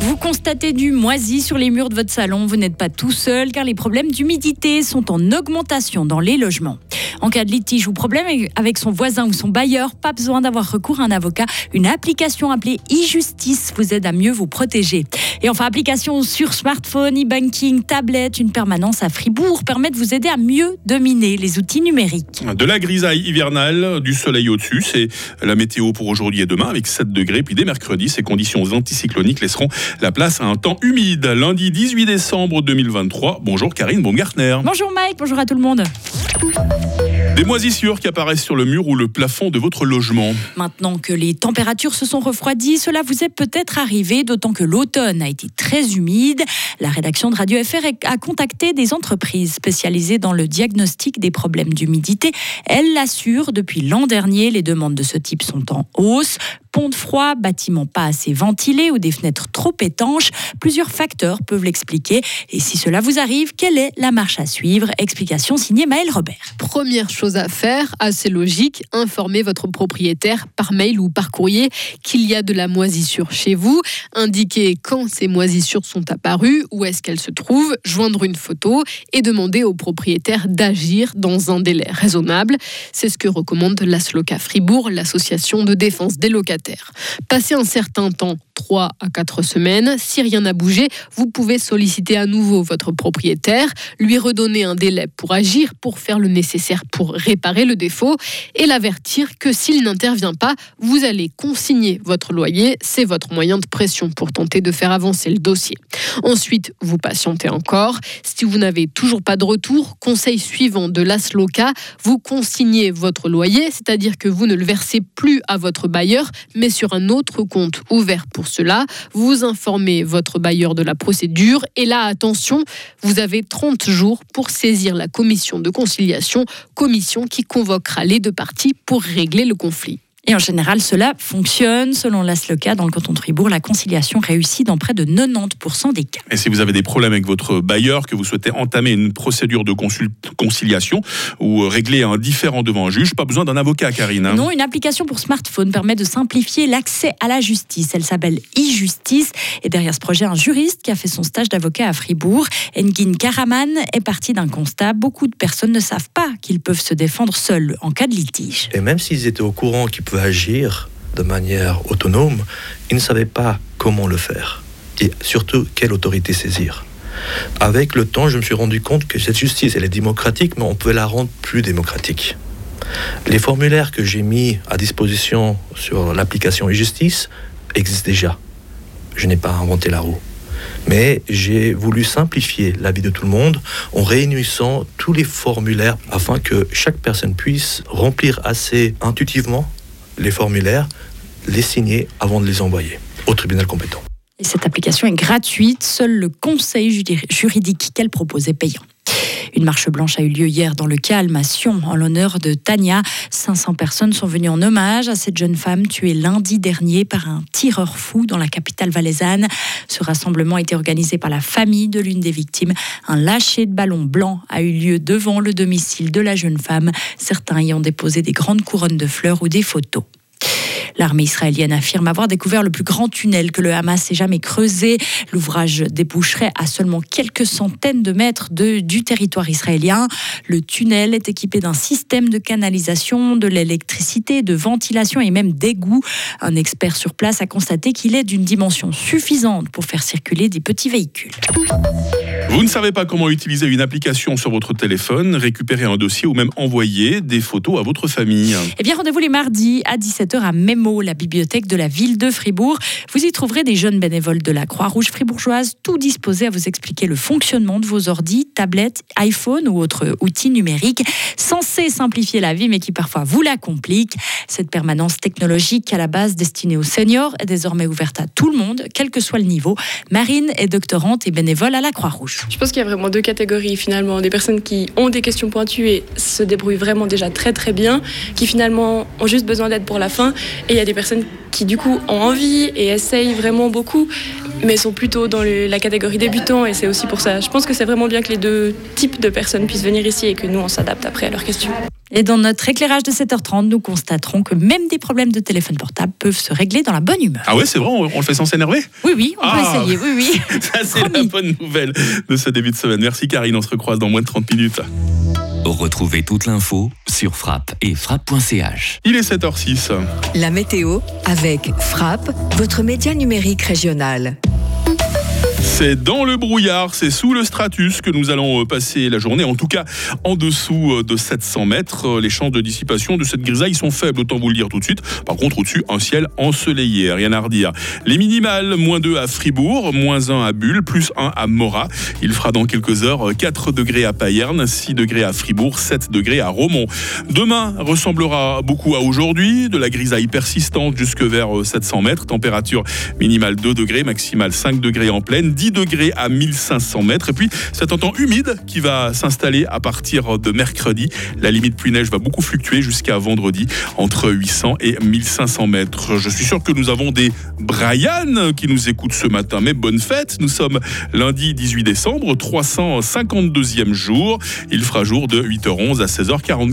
Vous constatez du moisi sur les murs de votre salon, vous n'êtes pas tout seul car les problèmes d'humidité sont en augmentation dans les logements. En cas de litige ou problème avec son voisin ou son bailleur, pas besoin d'avoir recours à un avocat. Une application appelée e-justice vous aide à mieux vous protéger. Et enfin, application sur smartphone, e-banking, tablette, une permanence à Fribourg permet de vous aider à mieux dominer les outils numériques. De la grisaille hivernale, du soleil au-dessus, c'est la météo pour aujourd'hui et demain avec 7 degrés. Puis dès mercredi, ces conditions anticycloniques laisseront la place à un temps humide. Lundi 18 décembre 2023. Bonjour Karine Baumgartner. Bonjour Mike, bonjour à tout le monde. Des moisissures qui apparaissent sur le mur ou le plafond de votre logement. Maintenant que les températures se sont refroidies, cela vous est peut-être arrivé, d'autant que l'automne a été très humide. La rédaction de Radio FR a contacté des entreprises spécialisées dans le diagnostic des problèmes d'humidité. Elles l'assurent, depuis l'an dernier, les demandes de ce type sont en hausse pont de froid, bâtiment pas assez ventilé ou des fenêtres trop étanches. Plusieurs facteurs peuvent l'expliquer. Et si cela vous arrive, quelle est la marche à suivre? Explication signée Maëlle Robert. Première chose à faire, assez logique, informer votre propriétaire par mail ou par courrier qu'il y a de la moisissure chez vous. Indiquer quand ces moisissures sont apparues, où est-ce qu'elles se trouvent, joindre une photo et demander au propriétaire d'agir dans un délai raisonnable. C'est ce que recommande l'ASLOCA Fribourg, l'association de défense des locataires Passer un certain temps 3 à 4 semaines. Si rien n'a bougé, vous pouvez solliciter à nouveau votre propriétaire, lui redonner un délai pour agir, pour faire le nécessaire pour réparer le défaut et l'avertir que s'il n'intervient pas, vous allez consigner votre loyer. C'est votre moyen de pression pour tenter de faire avancer le dossier. Ensuite, vous patientez encore. Si vous n'avez toujours pas de retour, conseil suivant de l'ASLOCA, vous consignez votre loyer, c'est-à-dire que vous ne le versez plus à votre bailleur, mais sur un autre compte ouvert pour cela, vous informez votre bailleur de la procédure et là, attention, vous avez 30 jours pour saisir la commission de conciliation, commission qui convoquera les deux parties pour régler le conflit. Et en général, cela fonctionne. Selon l'ASLOCA, dans le canton de Fribourg, la conciliation réussit dans près de 90% des cas. Et si vous avez des problèmes avec votre bailleur, que vous souhaitez entamer une procédure de conciliation ou régler un différend devant un juge, pas besoin d'un avocat, Karine. Hein. non, une application pour smartphone permet de simplifier l'accès à la justice. Elle s'appelle e-justice. Et derrière ce projet, un juriste qui a fait son stage d'avocat à Fribourg, Engin Karaman, est parti d'un constat. Beaucoup de personnes ne savent pas qu'ils peuvent se défendre seuls en cas de litige. Et même s'ils étaient au courant qu'ils pouvaient agir de manière autonome, ils ne savaient pas comment le faire et surtout quelle autorité saisir. Avec le temps, je me suis rendu compte que cette justice, elle est démocratique, mais on peut la rendre plus démocratique. Les formulaires que j'ai mis à disposition sur l'application e-justice existent déjà. Je n'ai pas inventé la roue. Mais j'ai voulu simplifier la vie de tout le monde en réunissant tous les formulaires afin que chaque personne puisse remplir assez intuitivement les formulaires, les signer avant de les envoyer au tribunal compétent. cette application est gratuite, seul le conseil juridique qu'elle propose est payant. Une marche blanche a eu lieu hier dans le calme à Sion en l'honneur de Tania. 500 personnes sont venues en hommage à cette jeune femme tuée lundi dernier par un tireur fou dans la capitale valaisanne. Ce rassemblement a été organisé par la famille de l'une des victimes. Un lâcher de ballon blanc a eu lieu devant le domicile de la jeune femme, certains ayant déposé des grandes couronnes de fleurs ou des photos. L'armée israélienne affirme avoir découvert le plus grand tunnel que le Hamas ait jamais creusé. L'ouvrage déboucherait à seulement quelques centaines de mètres de, du territoire israélien. Le tunnel est équipé d'un système de canalisation, de l'électricité, de ventilation et même d'égout. Un expert sur place a constaté qu'il est d'une dimension suffisante pour faire circuler des petits véhicules. Vous ne savez pas comment utiliser une application sur votre téléphone, récupérer un dossier ou même envoyer des photos à votre famille Eh bien, rendez-vous les mardis à 17h à Memo, la bibliothèque de la ville de Fribourg. Vous y trouverez des jeunes bénévoles de la Croix-Rouge fribourgeoise, tout disposés à vous expliquer le fonctionnement de vos ordis, tablettes, iPhone ou autres outils numériques, censés simplifier la vie, mais qui parfois vous la compliquent. Cette permanence technologique à la base destinée aux seniors est désormais ouverte à tout le monde, quel que soit le niveau. Marine est doctorante et bénévole à la Croix-Rouge. Je pense qu'il y a vraiment deux catégories finalement. Des personnes qui ont des questions pointues et se débrouillent vraiment déjà très très bien, qui finalement ont juste besoin d'aide pour la fin. Et il y a des personnes qui du coup ont envie et essayent vraiment beaucoup mais sont plutôt dans le- la catégorie débutants et c'est aussi pour ça. Je pense que c'est vraiment bien que les deux types de personnes puissent venir ici et que nous, on s'adapte après à leurs questions. Et dans notre éclairage de 7h30, nous constaterons que même des problèmes de téléphone portable peuvent se régler dans la bonne humeur. Ah ouais, c'est vrai, on, on le fait sans s'énerver? Oui, oui, on Ah. peut essayer, oui, oui. Ça, c'est la bonne nouvelle de ce début de semaine. Merci Karine, on se recroise dans moins de 30 minutes. Retrouvez toute l'info sur frappe et frappe.ch. Il est 7h06. La météo avec Frappe, votre média numérique régional. C'est dans le brouillard, c'est sous le stratus que nous allons euh, passer la journée, en tout cas en dessous euh, de 700 mètres. Euh, Les chances de dissipation de cette grisaille sont faibles, autant vous le dire tout de suite. Par contre, au-dessus, un ciel ensoleillé, rien à redire. Les minimales, moins 2 à Fribourg, moins 1 à Bulle, plus 1 à Morat. Il fera dans quelques heures euh, 4 degrés à Payerne, 6 degrés à Fribourg, 7 degrés à Romont. Demain ressemblera beaucoup à aujourd'hui, de la grisaille persistante jusque vers euh, 700 mètres, température minimale 2 degrés, maximale 5 degrés en pleine, 10 degrés à 1500 mètres. Et puis cet temps humide qui va s'installer à partir de mercredi. La limite pluie-neige va beaucoup fluctuer jusqu'à vendredi entre 800 et 1500 mètres. Je suis sûr que nous avons des Brian qui nous écoutent ce matin. Mais bonne fête, nous sommes lundi 18 décembre, 352e jour. Il fera jour de 8h11 à 16h40.